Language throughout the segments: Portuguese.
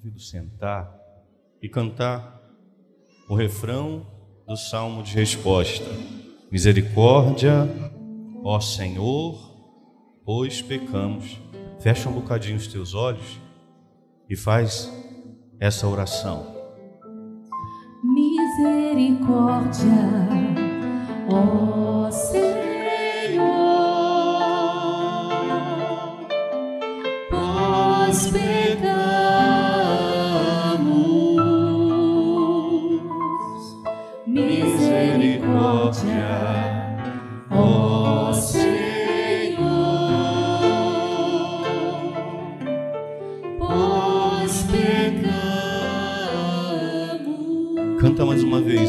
convido sentar e cantar o refrão do salmo de resposta. Misericórdia, ó Senhor, pois pecamos. Fecha um bocadinho os teus olhos e faz essa oração. Misericórdia, ó Senhor, pois pecamos.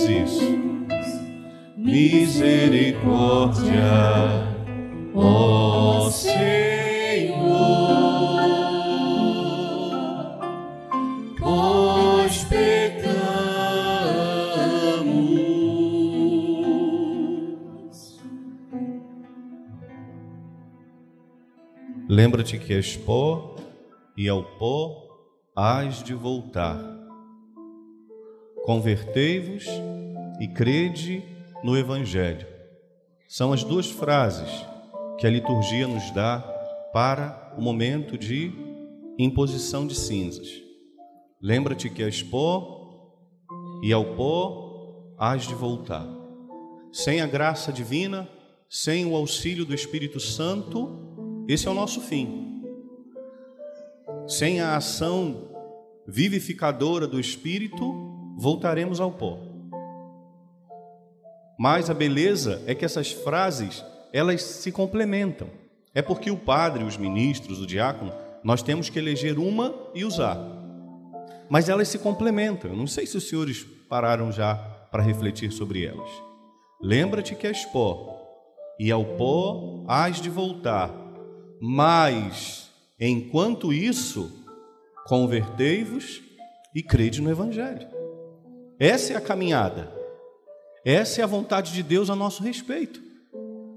Vez isso. Misericórdia, ó Senhor, pois pecamos. Lembra-te que és pó e ao pó hás de voltar. Convertei-vos e crede no Evangelho. São as duas frases que a liturgia nos dá para o momento de imposição de cinzas. Lembra-te que és pó e ao pó hás de voltar. Sem a graça divina, sem o auxílio do Espírito Santo, esse é o nosso fim. Sem a ação vivificadora do Espírito, voltaremos ao pó. Mas a beleza é que essas frases, elas se complementam. É porque o padre, os ministros, o diácono, nós temos que eleger uma e usar. Mas elas se complementam. Eu não sei se os senhores pararam já para refletir sobre elas. Lembra-te que és pó, e ao pó hás de voltar. Mas, enquanto isso, convertei-vos e crede no Evangelho. Essa é a caminhada. Essa é a vontade de Deus a nosso respeito.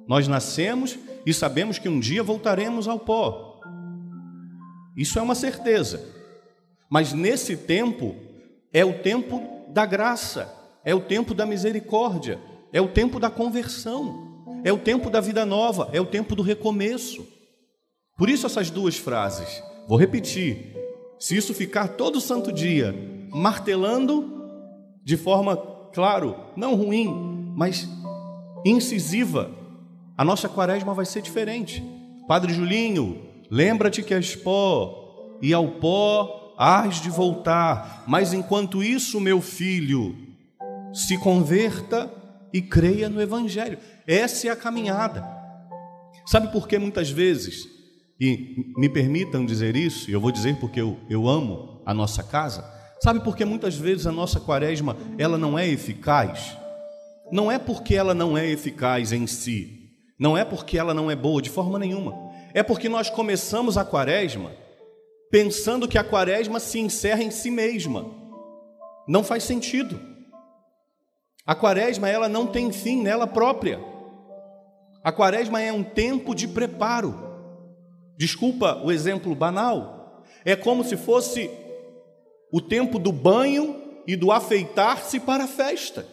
Nós nascemos e sabemos que um dia voltaremos ao pó. Isso é uma certeza. Mas nesse tempo é o tempo da graça, é o tempo da misericórdia, é o tempo da conversão, é o tempo da vida nova, é o tempo do recomeço. Por isso essas duas frases. Vou repetir. Se isso ficar todo santo dia martelando de forma, claro, não ruim, mas incisiva, a nossa quaresma vai ser diferente. Padre Julinho, lembra-te que és pó, e ao pó hás de voltar. Mas enquanto isso, meu filho, se converta e creia no Evangelho. Essa é a caminhada. Sabe por que muitas vezes, e me permitam dizer isso, e eu vou dizer porque eu, eu amo a nossa casa, sabe por que muitas vezes a nossa quaresma ela não é eficaz? Não é porque ela não é eficaz em si, não é porque ela não é boa de forma nenhuma, é porque nós começamos a quaresma pensando que a quaresma se encerra em si mesma. Não faz sentido. A quaresma ela não tem fim nela própria. A quaresma é um tempo de preparo. Desculpa o exemplo banal. É como se fosse o tempo do banho e do afeitar-se para a festa.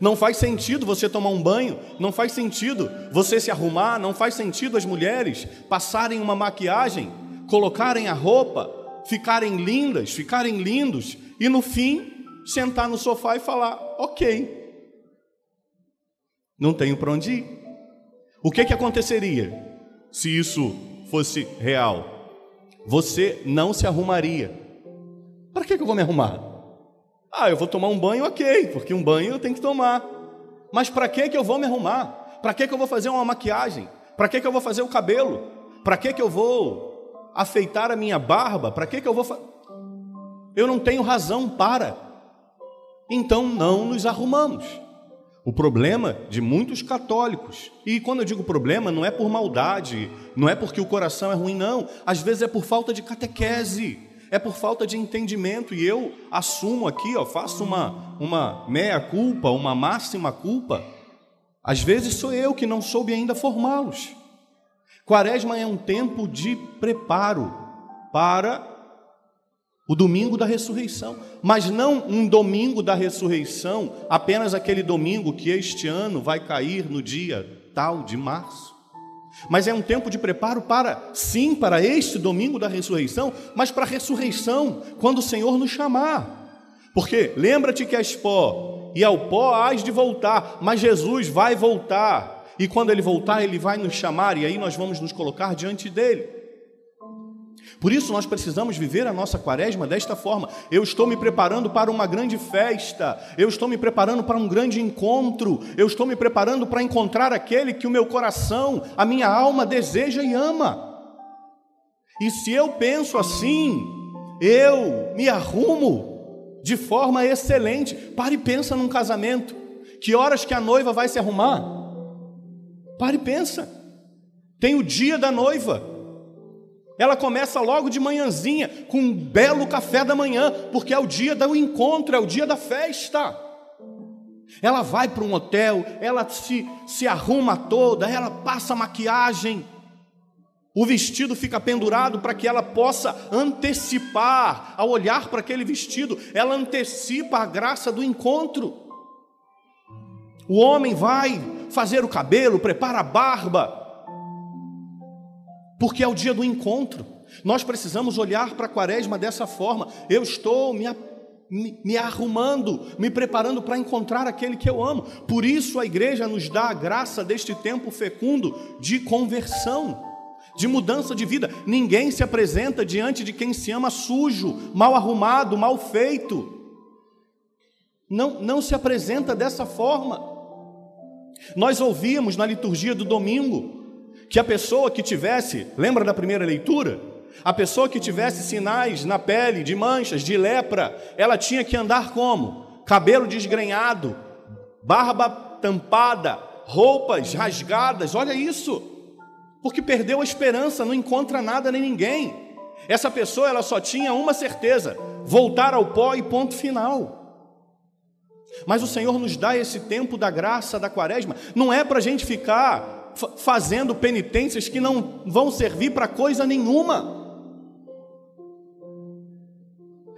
Não faz sentido você tomar um banho, não faz sentido você se arrumar, não faz sentido as mulheres passarem uma maquiagem, colocarem a roupa, ficarem lindas, ficarem lindos e no fim sentar no sofá e falar: ok, não tenho para onde ir. O que, que aconteceria se isso fosse real? Você não se arrumaria. Para que, que eu vou me arrumar? Ah, eu vou tomar um banho, ok, porque um banho eu tenho que tomar. Mas para que, que eu vou me arrumar? Para que, que eu vou fazer uma maquiagem? Para que, que eu vou fazer o cabelo? Para que, que eu vou afeitar a minha barba? Para que, que eu vou. Fa... Eu não tenho razão para. Então não nos arrumamos. O problema de muitos católicos, e quando eu digo problema, não é por maldade, não é porque o coração é ruim, não. Às vezes é por falta de catequese, é por falta de entendimento. E eu assumo aqui, ó, faço uma, uma meia culpa, uma máxima culpa. Às vezes sou eu que não soube ainda formá-los. Quaresma é um tempo de preparo para O domingo da ressurreição. Mas não um domingo da ressurreição, apenas aquele domingo que este ano vai cair no dia tal de março. Mas é um tempo de preparo para, sim, para este domingo da ressurreição, mas para a ressurreição, quando o Senhor nos chamar. Porque lembra-te que és pó, e ao pó hás de voltar, mas Jesus vai voltar. E quando ele voltar, ele vai nos chamar, e aí nós vamos nos colocar diante dele. Por isso nós precisamos viver a nossa quaresma desta forma. Eu estou me preparando para uma grande festa, eu estou me preparando para um grande encontro, eu estou me preparando para encontrar aquele que o meu coração, a minha alma deseja e ama. E se eu penso assim, eu me arrumo de forma excelente. Pare e pensa num casamento. Que horas que a noiva vai se arrumar? Pare e pensa. Tem o dia da noiva. Ela começa logo de manhãzinha, com um belo café da manhã, porque é o dia do encontro, é o dia da festa. Ela vai para um hotel, ela se, se arruma toda, ela passa maquiagem, o vestido fica pendurado para que ela possa antecipar, ao olhar para aquele vestido, ela antecipa a graça do encontro. O homem vai fazer o cabelo, prepara a barba, porque é o dia do encontro. Nós precisamos olhar para a quaresma dessa forma. Eu estou me, me, me arrumando, me preparando para encontrar aquele que eu amo. Por isso a igreja nos dá a graça deste tempo fecundo de conversão, de mudança de vida. Ninguém se apresenta diante de quem se ama sujo, mal arrumado, mal feito. Não, não se apresenta dessa forma. Nós ouvimos na liturgia do domingo que a pessoa que tivesse, lembra da primeira leitura? A pessoa que tivesse sinais na pele de manchas, de lepra, ela tinha que andar como? Cabelo desgrenhado, barba tampada, roupas rasgadas, olha isso. Porque perdeu a esperança, não encontra nada nem ninguém. Essa pessoa ela só tinha uma certeza: voltar ao pó e ponto final. Mas o Senhor nos dá esse tempo da graça da quaresma, não é para a gente ficar fazendo penitências que não vão servir para coisa nenhuma.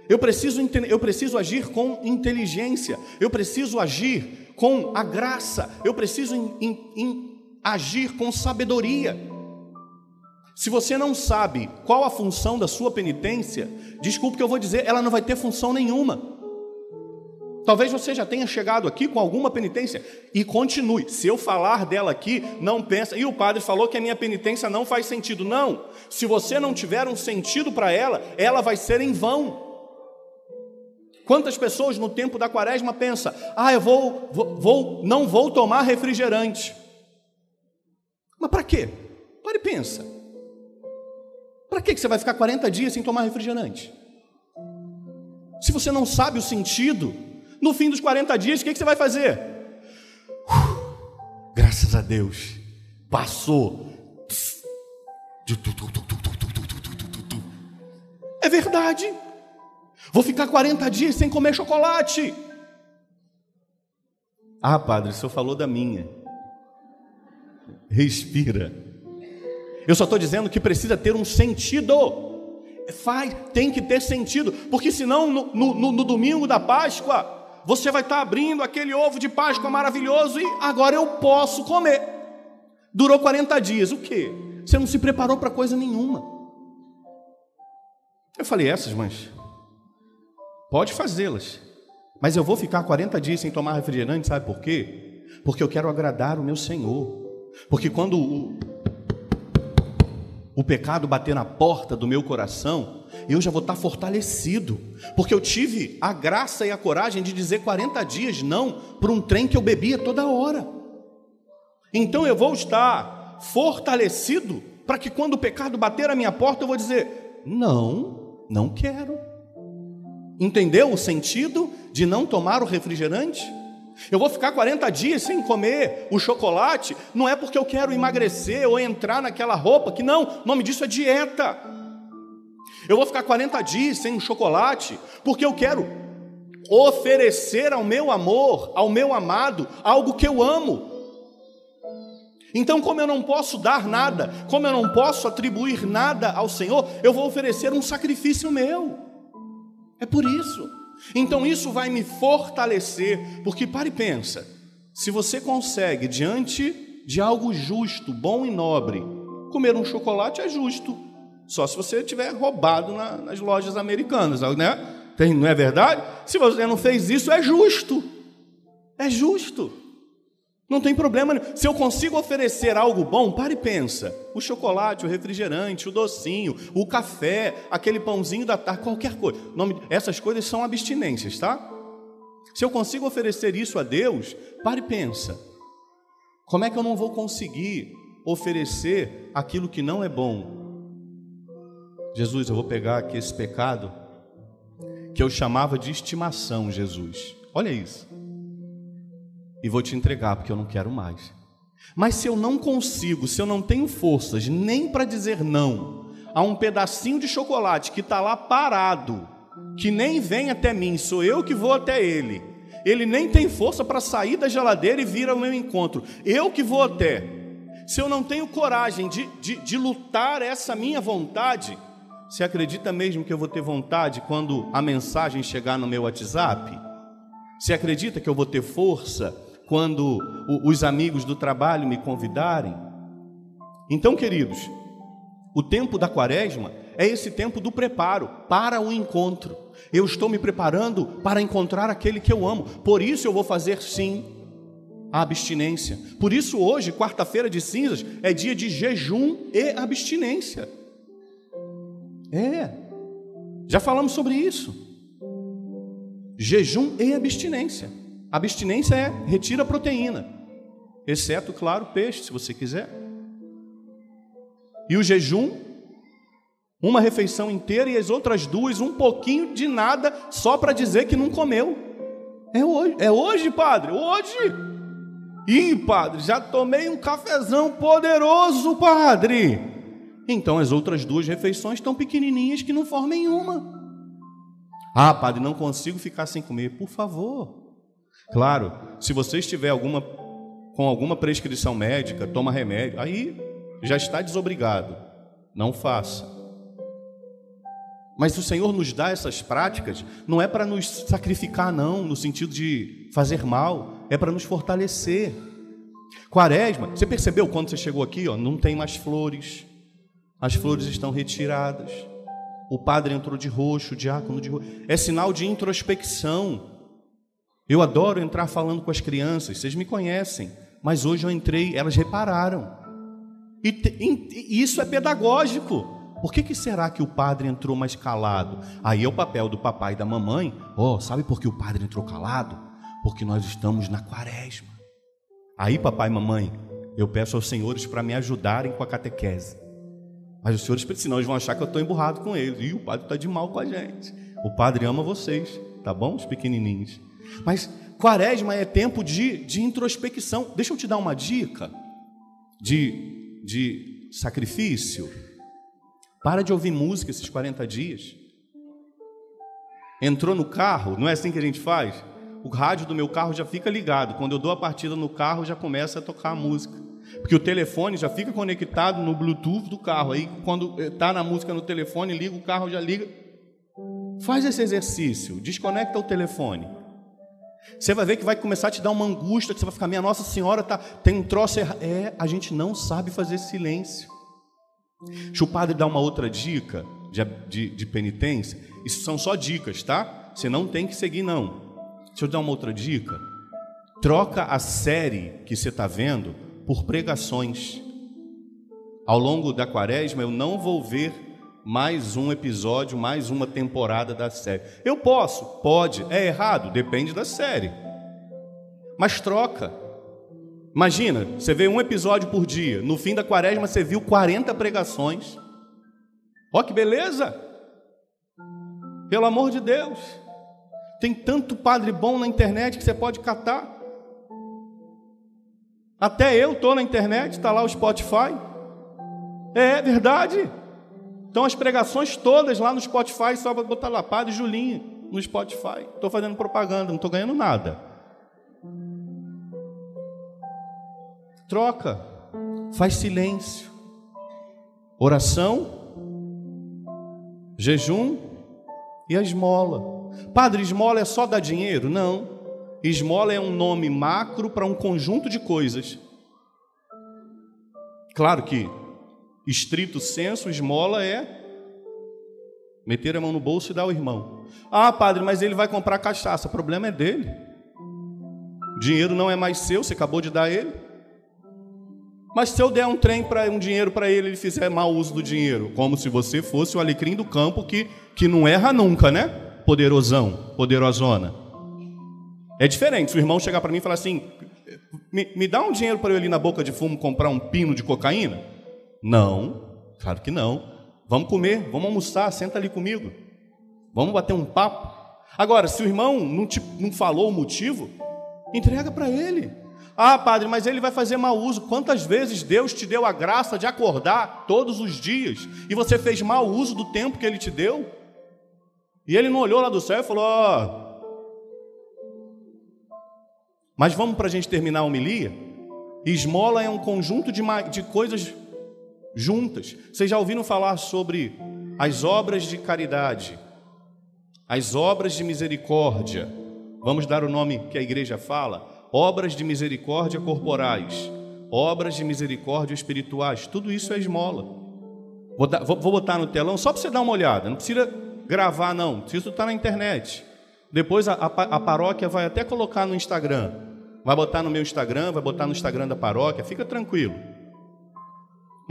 Eu preciso, eu preciso agir com inteligência, eu preciso agir com a graça, eu preciso in, in, in, agir com sabedoria. Se você não sabe qual a função da sua penitência, desculpe que eu vou dizer, ela não vai ter função nenhuma. Talvez você já tenha chegado aqui com alguma penitência e continue. Se eu falar dela aqui, não pensa. E o padre falou que a minha penitência não faz sentido. Não. Se você não tiver um sentido para ela, ela vai ser em vão. Quantas pessoas no tempo da quaresma pensam: "Ah, eu vou, vou, vou não vou tomar refrigerante". Mas para quê? Pare e pensa. Para que você vai ficar 40 dias sem tomar refrigerante? Se você não sabe o sentido, no fim dos 40 dias, o que, que você vai fazer? Uh, graças a Deus, passou. É verdade. Vou ficar 40 dias sem comer chocolate. Ah, padre, o senhor falou da minha. Respira. Eu só estou dizendo que precisa ter um sentido. Faz, tem que ter sentido, porque senão no, no, no domingo da Páscoa você vai estar abrindo aquele ovo de Páscoa maravilhoso e agora eu posso comer. Durou 40 dias, o quê? Você não se preparou para coisa nenhuma. Eu falei, essas, mas pode fazê-las, mas eu vou ficar 40 dias sem tomar refrigerante, sabe por quê? Porque eu quero agradar o meu Senhor. Porque quando o, o pecado bater na porta do meu coração, eu já vou estar fortalecido, porque eu tive a graça e a coragem de dizer 40 dias não para um trem que eu bebia toda hora. Então eu vou estar fortalecido para que quando o pecado bater a minha porta, eu vou dizer: não, não quero. Entendeu o sentido de não tomar o refrigerante? Eu vou ficar 40 dias sem comer o chocolate, não é porque eu quero emagrecer ou entrar naquela roupa, que não, o nome disso é dieta. Eu vou ficar 40 dias sem chocolate, porque eu quero oferecer ao meu amor, ao meu amado, algo que eu amo. Então, como eu não posso dar nada, como eu não posso atribuir nada ao Senhor, eu vou oferecer um sacrifício meu. É por isso. Então isso vai me fortalecer, porque pare e pensa. Se você consegue diante de algo justo, bom e nobre, comer um chocolate é justo. Só se você tiver roubado na, nas lojas americanas, né? Não é verdade? Se você não fez isso, é justo. É justo. Não tem problema. Se eu consigo oferecer algo bom, pare e pensa. O chocolate, o refrigerante, o docinho, o café, aquele pãozinho da tarde, qualquer coisa. Nome, essas coisas são abstinências, tá? Se eu consigo oferecer isso a Deus, pare e pensa. Como é que eu não vou conseguir oferecer aquilo que não é bom? Jesus, eu vou pegar aqui esse pecado que eu chamava de estimação, Jesus. Olha isso. E vou te entregar porque eu não quero mais. Mas se eu não consigo, se eu não tenho forças nem para dizer não a um pedacinho de chocolate que está lá parado, que nem vem até mim, sou eu que vou até ele. Ele nem tem força para sair da geladeira e vir ao meu encontro. Eu que vou até. Se eu não tenho coragem de, de, de lutar essa minha vontade, você acredita mesmo que eu vou ter vontade quando a mensagem chegar no meu WhatsApp? Você acredita que eu vou ter força quando os amigos do trabalho me convidarem? Então, queridos, o tempo da quaresma é esse tempo do preparo para o encontro. Eu estou me preparando para encontrar aquele que eu amo. Por isso eu vou fazer sim a abstinência. Por isso hoje, quarta-feira de cinzas, é dia de jejum e abstinência. É. Já falamos sobre isso. Jejum e abstinência. Abstinência é retira a proteína, exceto, claro, peixe, se você quiser. E o jejum, uma refeição inteira e as outras duas, um pouquinho de nada, só para dizer que não comeu. É hoje, é hoje, padre, hoje. Ih, padre, já tomei um cafezão poderoso, padre. Então as outras duas refeições estão pequenininhas que não formem uma. Ah, padre, não consigo ficar sem comer. Por favor. Claro, se você estiver alguma, com alguma prescrição médica, toma remédio, aí já está desobrigado. Não faça. Mas o Senhor nos dá essas práticas, não é para nos sacrificar, não, no sentido de fazer mal, é para nos fortalecer. Quaresma, você percebeu quando você chegou aqui, ó, não tem mais flores, as flores estão retiradas. O padre entrou de roxo, o diácono de roxo. É sinal de introspecção. Eu adoro entrar falando com as crianças, vocês me conhecem, mas hoje eu entrei, elas repararam. E, e isso é pedagógico. Por que, que será que o padre entrou mais calado? Aí é o papel do papai e da mamãe. Oh, sabe por que o padre entrou calado? Porque nós estamos na quaresma. Aí, papai e mamãe, eu peço aos senhores para me ajudarem com a catequese. Mas os senhores, senão eles vão achar que eu estou emburrado com eles. E o padre está de mal com a gente. O padre ama vocês, tá bom? Os pequenininhos. Mas quaresma é tempo de, de introspecção. Deixa eu te dar uma dica de, de sacrifício. Para de ouvir música esses 40 dias. Entrou no carro, não é assim que a gente faz? O rádio do meu carro já fica ligado. Quando eu dou a partida no carro, já começa a tocar a música. Porque o telefone já fica conectado no Bluetooth do carro. Aí, quando está na música no telefone, liga o carro, já liga. Faz esse exercício, desconecta o telefone. Você vai ver que vai começar a te dar uma angústia, que você vai ficar, minha Nossa Senhora, tá, tem um troço errado. É, a gente não sabe fazer silêncio. Deixa o padre dar uma outra dica de, de, de penitência. Isso são só dicas, tá? Você não tem que seguir, não. Deixa eu dar uma outra dica. Troca a série que você está vendo por pregações. Ao longo da quaresma, eu não vou ver mais um episódio, mais uma temporada da série. Eu posso, pode, é errado, depende da série. Mas troca. Imagina, você vê um episódio por dia, no fim da quaresma você viu 40 pregações. Ó que beleza! Pelo amor de Deus. Tem tanto padre bom na internet que você pode catar. Até eu estou na internet, está lá o Spotify. É verdade. Então as pregações todas lá no Spotify, só botar lá, Padre Julinho, no Spotify. Estou fazendo propaganda, não estou ganhando nada. Troca, faz silêncio. Oração, jejum e a esmola. Padre, esmola é só dar dinheiro? Não. Esmola é um nome macro para um conjunto de coisas. Claro que, estrito senso, esmola é meter a mão no bolso e dar ao irmão. Ah, padre, mas ele vai comprar cachaça. O problema é dele. O dinheiro não é mais seu, você acabou de dar ele. Mas se eu der um trem para um dinheiro para ele, ele fizer mau uso do dinheiro, como se você fosse o alecrim do campo que, que não erra nunca, né? Poderosão, poderosona. É diferente. Se o irmão chegar para mim e falar assim: me, me dá um dinheiro para eu ir ali na boca de fumo comprar um pino de cocaína? Não, claro que não. Vamos comer, vamos almoçar, senta ali comigo. Vamos bater um papo. Agora, se o irmão não, te, não falou o motivo, entrega para ele. Ah, padre, mas ele vai fazer mau uso. Quantas vezes Deus te deu a graça de acordar todos os dias e você fez mau uso do tempo que ele te deu? E ele não olhou lá do céu e falou: Ó. Oh. Mas vamos para a gente terminar a homilia? Esmola é um conjunto de, de coisas juntas. Vocês já ouviram falar sobre as obras de caridade, as obras de misericórdia? Vamos dar o nome que a igreja fala: obras de misericórdia corporais, obras de misericórdia espirituais, tudo isso é esmola. Vou, dar, vou, vou botar no telão só para você dar uma olhada, não precisa gravar, não, isso está na internet. Depois a, a, a paróquia vai até colocar no Instagram, vai botar no meu Instagram, vai botar no Instagram da paróquia, fica tranquilo.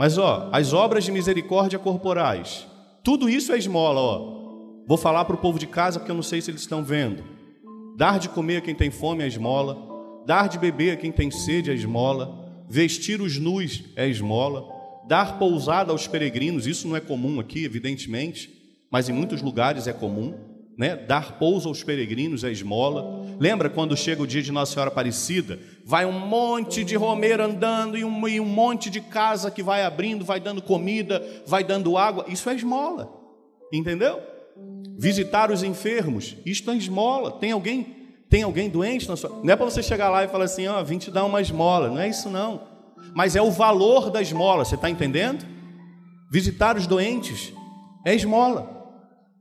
Mas ó, as obras de misericórdia corporais, tudo isso é esmola, ó. Vou falar para o povo de casa porque eu não sei se eles estão vendo. Dar de comer a quem tem fome é esmola dar de beber a quem tem sede é esmola, vestir os nus é esmola, dar pousada aos peregrinos, isso não é comum aqui, evidentemente, mas em muitos lugares é comum, né? Dar pouso aos peregrinos é esmola. Lembra quando chega o dia de Nossa Senhora Aparecida? Vai um monte de romeiro andando e um, e um monte de casa que vai abrindo, vai dando comida, vai dando água. Isso é esmola, entendeu? Visitar os enfermos, isto é esmola. Tem alguém tem alguém doente na sua. Não é para você chegar lá e falar assim, ó, oh, vim te dar uma esmola. Não é isso, não. Mas é o valor da esmola, você está entendendo? Visitar os doentes é esmola.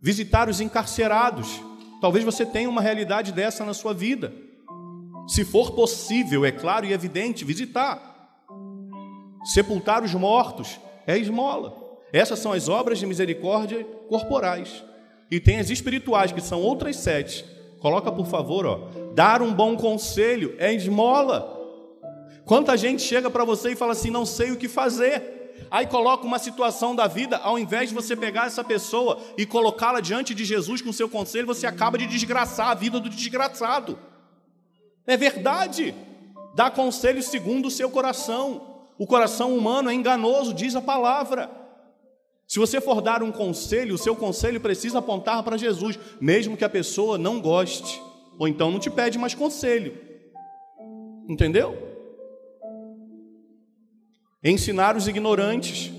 Visitar os encarcerados. Talvez você tenha uma realidade dessa na sua vida. Se for possível, é claro e evidente, visitar. Sepultar os mortos é esmola. Essas são as obras de misericórdia corporais. E tem as espirituais, que são outras sete Coloca por favor, ó. Dar um bom conselho é esmola. Quanta gente chega para você e fala assim: não sei o que fazer. Aí coloca uma situação da vida, ao invés de você pegar essa pessoa e colocá-la diante de Jesus com seu conselho, você acaba de desgraçar a vida do desgraçado. É verdade. Dá conselho segundo o seu coração. O coração humano é enganoso, diz a palavra. Se você for dar um conselho, o seu conselho precisa apontar para Jesus, mesmo que a pessoa não goste, ou então não te pede mais conselho. Entendeu? Ensinar os ignorantes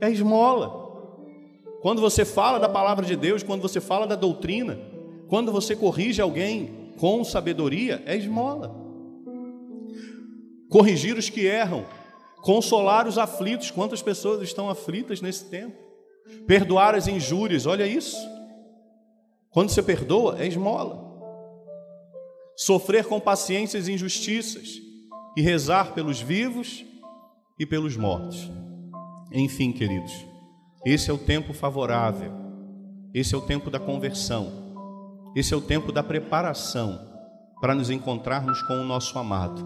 é esmola. Quando você fala da palavra de Deus, quando você fala da doutrina, quando você corrige alguém com sabedoria, é esmola. Corrigir os que erram consolar os aflitos. Quantas pessoas estão aflitas nesse tempo? Perdoar as injúrias, olha isso. Quando você perdoa, é esmola. Sofrer com paciência as injustiças e rezar pelos vivos e pelos mortos. Enfim, queridos, esse é o tempo favorável, esse é o tempo da conversão, esse é o tempo da preparação para nos encontrarmos com o nosso amado.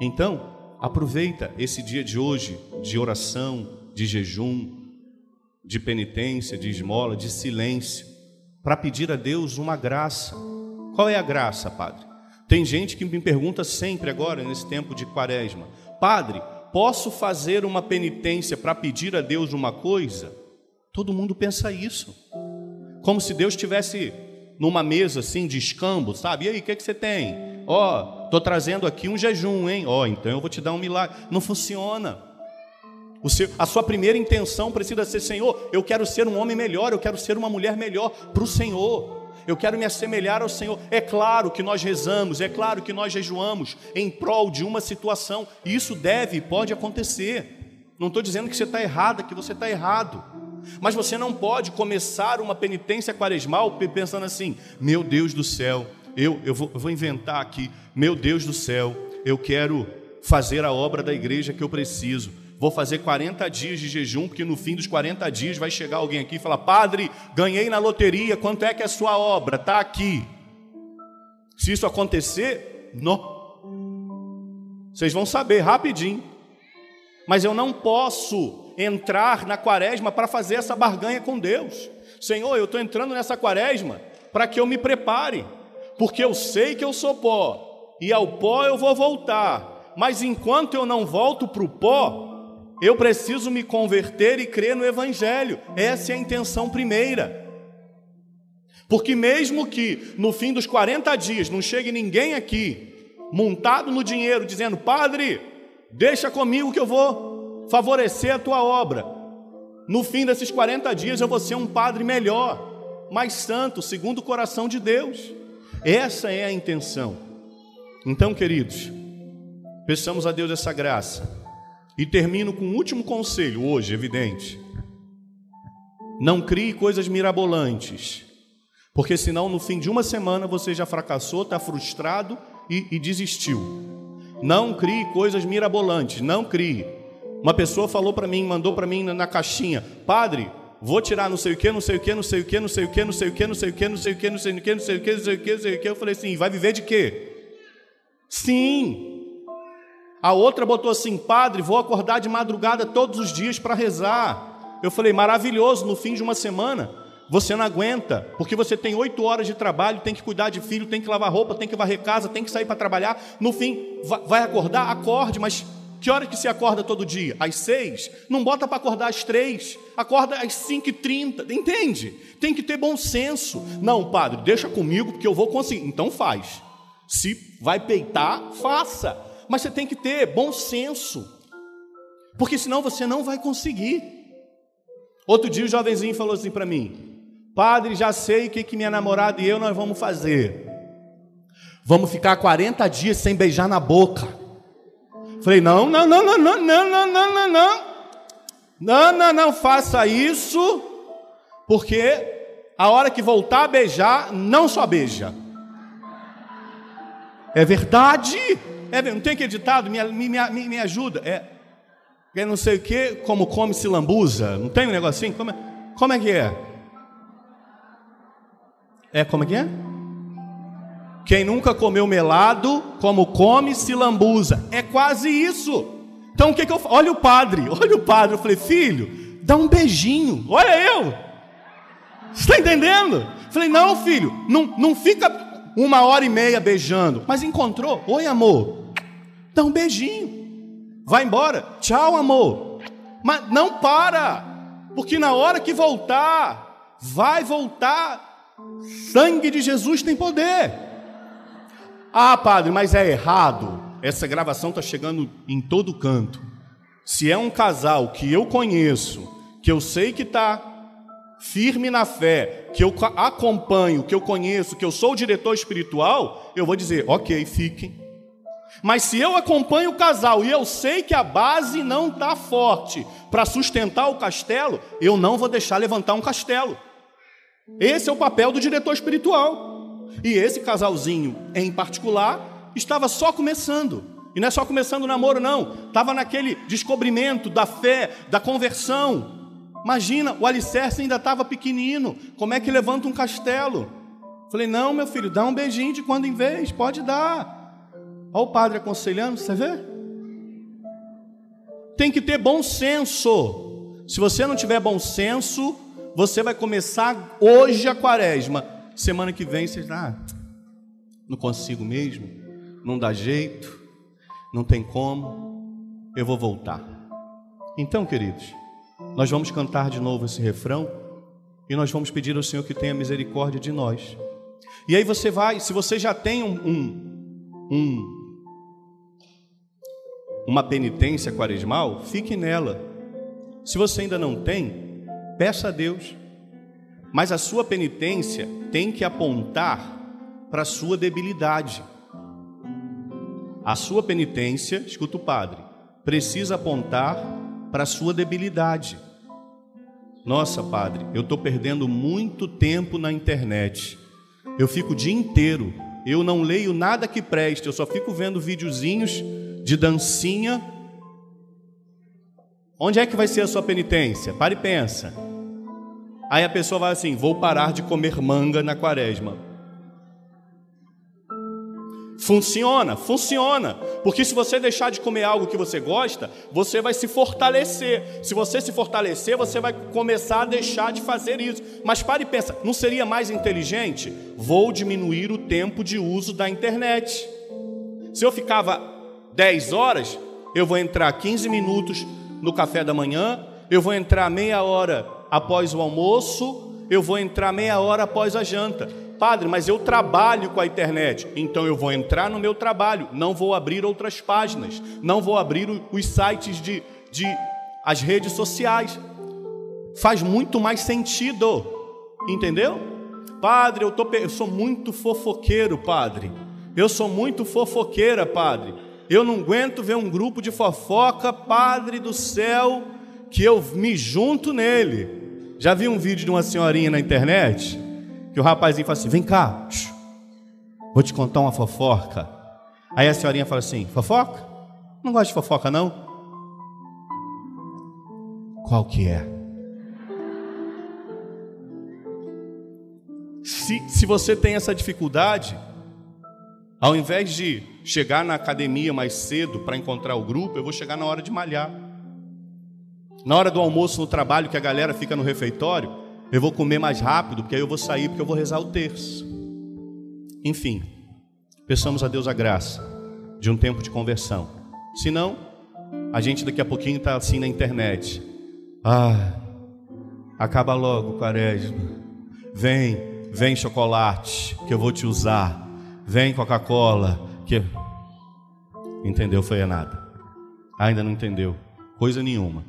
Então, Aproveita esse dia de hoje de oração, de jejum, de penitência, de esmola, de silêncio, para pedir a Deus uma graça. Qual é a graça, Padre? Tem gente que me pergunta sempre agora, nesse tempo de quaresma: Padre, posso fazer uma penitência para pedir a Deus uma coisa? Todo mundo pensa isso. Como se Deus estivesse numa mesa assim de escambo, sabe? E aí, o que, é que você tem? Ó, oh, estou trazendo aqui um jejum, hein? Ó, oh, então eu vou te dar um milagre. Não funciona. O seu, a sua primeira intenção precisa ser: Senhor, eu quero ser um homem melhor, eu quero ser uma mulher melhor para o Senhor. Eu quero me assemelhar ao Senhor. É claro que nós rezamos, é claro que nós jejuamos em prol de uma situação. Isso deve e pode acontecer. Não estou dizendo que você está errada, que você está errado. Mas você não pode começar uma penitência quaresmal pensando assim: meu Deus do céu, eu, eu, vou, eu vou inventar aqui, meu Deus do céu, eu quero fazer a obra da igreja que eu preciso. Vou fazer 40 dias de jejum, porque no fim dos 40 dias vai chegar alguém aqui e falar: Padre, ganhei na loteria, quanto é que é a sua obra? Está aqui. Se isso acontecer, não. Vocês vão saber rapidinho. Mas eu não posso entrar na quaresma para fazer essa barganha com Deus. Senhor, eu estou entrando nessa quaresma para que eu me prepare, porque eu sei que eu sou pó, e ao pó eu vou voltar. Mas enquanto eu não volto para o pó, eu preciso me converter e crer no Evangelho. Essa é a intenção primeira. Porque, mesmo que no fim dos 40 dias não chegue ninguém aqui montado no dinheiro, dizendo: Padre, deixa comigo que eu vou favorecer a tua obra. No fim desses 40 dias eu vou ser um padre melhor, mais santo, segundo o coração de Deus. Essa é a intenção. Então, queridos, peçamos a Deus essa graça. E termino com um último conselho, hoje, evidente. Não crie coisas mirabolantes, porque senão no fim de uma semana você já fracassou, está frustrado e, e desistiu. Não crie coisas mirabolantes, não crie. Uma pessoa falou para mim, mandou para mim na caixinha, padre, vou tirar não sei o que, não sei o que, não sei o que, não sei o que, não sei o que, não sei o que, não sei o que, não sei o que, não sei o que, não sei o que, não sei o que. Eu falei assim, vai viver de quê? Sim. A outra botou assim, padre, vou acordar de madrugada todos os dias para rezar. Eu falei, maravilhoso, no fim de uma semana você não aguenta, porque você tem oito horas de trabalho, tem que cuidar de filho, tem que lavar roupa, tem que varrer casa, tem que sair para trabalhar. No fim, vai acordar? Acorde, mas que hora que se acorda todo dia? Às seis? Não bota para acordar às três, acorda às cinco e trinta, entende? Tem que ter bom senso. Não, padre, deixa comigo porque eu vou conseguir. Então faz. Se vai peitar, faça. Mas você tem que ter bom senso, porque senão você não vai conseguir. Outro dia o jovenzinho falou assim para mim: Padre, já sei o que, que minha namorada e eu nós vamos fazer. Vamos ficar 40 dias sem beijar na boca. Falei, não, não, não, não, não, não, não, não, não, não. Não, não, não, faça isso, porque a hora que voltar a beijar, não só beija. É verdade. É, não tem que ditado, me, me, me, me ajuda. É não sei o que, como come se lambuza. Não tem um negocinho? Como é, como é que é? É como é que é? Quem nunca comeu melado, como come, se lambuza. É quase isso. Então o que, que eu Olha o padre, olha o padre. Eu falei, filho, dá um beijinho. Olha eu. Você está entendendo? Eu falei, não, filho, não, não fica uma hora e meia beijando. Mas encontrou. Oi, amor. Dá um beijinho. Vai embora. Tchau, amor. Mas não para. Porque na hora que voltar, vai voltar Sangue de Jesus tem poder. Ah, padre, mas é errado. Essa gravação está chegando em todo canto. Se é um casal que eu conheço, que eu sei que está firme na fé, que eu acompanho, que eu conheço, que eu sou o diretor espiritual, eu vou dizer, ok, fiquem. Mas se eu acompanho o casal e eu sei que a base não está forte para sustentar o castelo, eu não vou deixar levantar um castelo. Esse é o papel do diretor espiritual. E esse casalzinho, em particular, estava só começando. E não é só começando o namoro, não. Estava naquele descobrimento da fé, da conversão. Imagina, o alicerce ainda estava pequenino. Como é que levanta um castelo? Falei, não, meu filho, dá um beijinho de quando em vez, pode dar. Olha o padre aconselhando, você vê? Tem que ter bom senso. Se você não tiver bom senso, você vai começar hoje a quaresma. Semana que vem você está, ah, não consigo mesmo, não dá jeito, não tem como, eu vou voltar. Então, queridos, nós vamos cantar de novo esse refrão e nós vamos pedir ao Senhor que tenha misericórdia de nós. E aí você vai, se você já tem um, um, um uma penitência quaresmal, fique nela. Se você ainda não tem, Peça a Deus. Mas a sua penitência tem que apontar para a sua debilidade. A sua penitência, escuta o padre, precisa apontar para a sua debilidade. Nossa, padre, eu estou perdendo muito tempo na internet. Eu fico o dia inteiro. Eu não leio nada que preste, eu só fico vendo videozinhos de dancinha. Onde é que vai ser a sua penitência? Pare e pensa. Aí a pessoa vai assim: vou parar de comer manga na quaresma. Funciona, funciona. Porque se você deixar de comer algo que você gosta, você vai se fortalecer. Se você se fortalecer, você vai começar a deixar de fazer isso. Mas pare e pensa, não seria mais inteligente? Vou diminuir o tempo de uso da internet. Se eu ficava 10 horas, eu vou entrar 15 minutos no café da manhã, eu vou entrar meia hora após o almoço, eu vou entrar meia hora após a janta. Padre, mas eu trabalho com a internet. Então eu vou entrar no meu trabalho, não vou abrir outras páginas, não vou abrir os sites de, de as redes sociais. Faz muito mais sentido, entendeu? Padre, eu, tô, eu sou muito fofoqueiro, padre. Eu sou muito fofoqueira, padre. Eu não aguento ver um grupo de fofoca, padre do céu, que eu me junto nele. Já vi um vídeo de uma senhorinha na internet? Que o rapazinho fala assim: vem cá, vou te contar uma fofoca. Aí a senhorinha fala assim: fofoca? Não gosto de fofoca, não? Qual que é? Se, se você tem essa dificuldade, ao invés de chegar na academia mais cedo para encontrar o grupo, eu vou chegar na hora de malhar. Na hora do almoço no trabalho, que a galera fica no refeitório, eu vou comer mais rápido, porque aí eu vou sair, porque eu vou rezar o terço. Enfim, peçamos a Deus a graça de um tempo de conversão. Senão, a gente daqui a pouquinho está assim na internet. Ah, acaba logo, quaresma. Vem, vem chocolate, que eu vou te usar. Vem Coca-Cola, que. Entendeu? Foi nada. Ainda não entendeu coisa nenhuma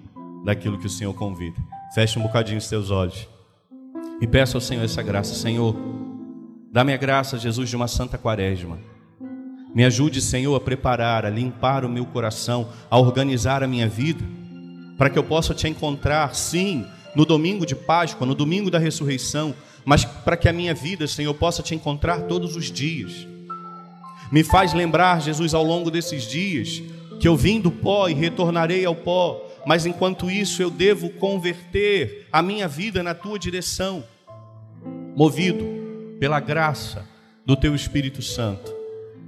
daquilo que o Senhor convida. Feche um bocadinho os seus olhos. E peço ao Senhor essa graça, Senhor, dá-me a graça, Jesus, de uma santa quaresma. Me ajude, Senhor, a preparar, a limpar o meu coração, a organizar a minha vida, para que eu possa te encontrar, sim, no domingo de Páscoa, no domingo da ressurreição, mas para que a minha vida, Senhor, possa te encontrar todos os dias. Me faz lembrar, Jesus, ao longo desses dias, que eu vim do pó e retornarei ao pó, mas enquanto isso eu devo converter a minha vida na tua direção, movido pela graça do teu Espírito Santo.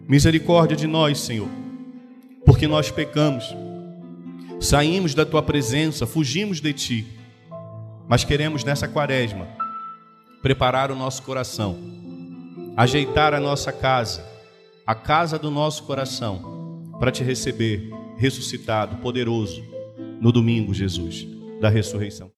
Misericórdia de nós, Senhor, porque nós pecamos, saímos da tua presença, fugimos de ti, mas queremos nessa quaresma preparar o nosso coração, ajeitar a nossa casa, a casa do nosso coração, para te receber ressuscitado, poderoso no domingo, Jesus, da ressurreição.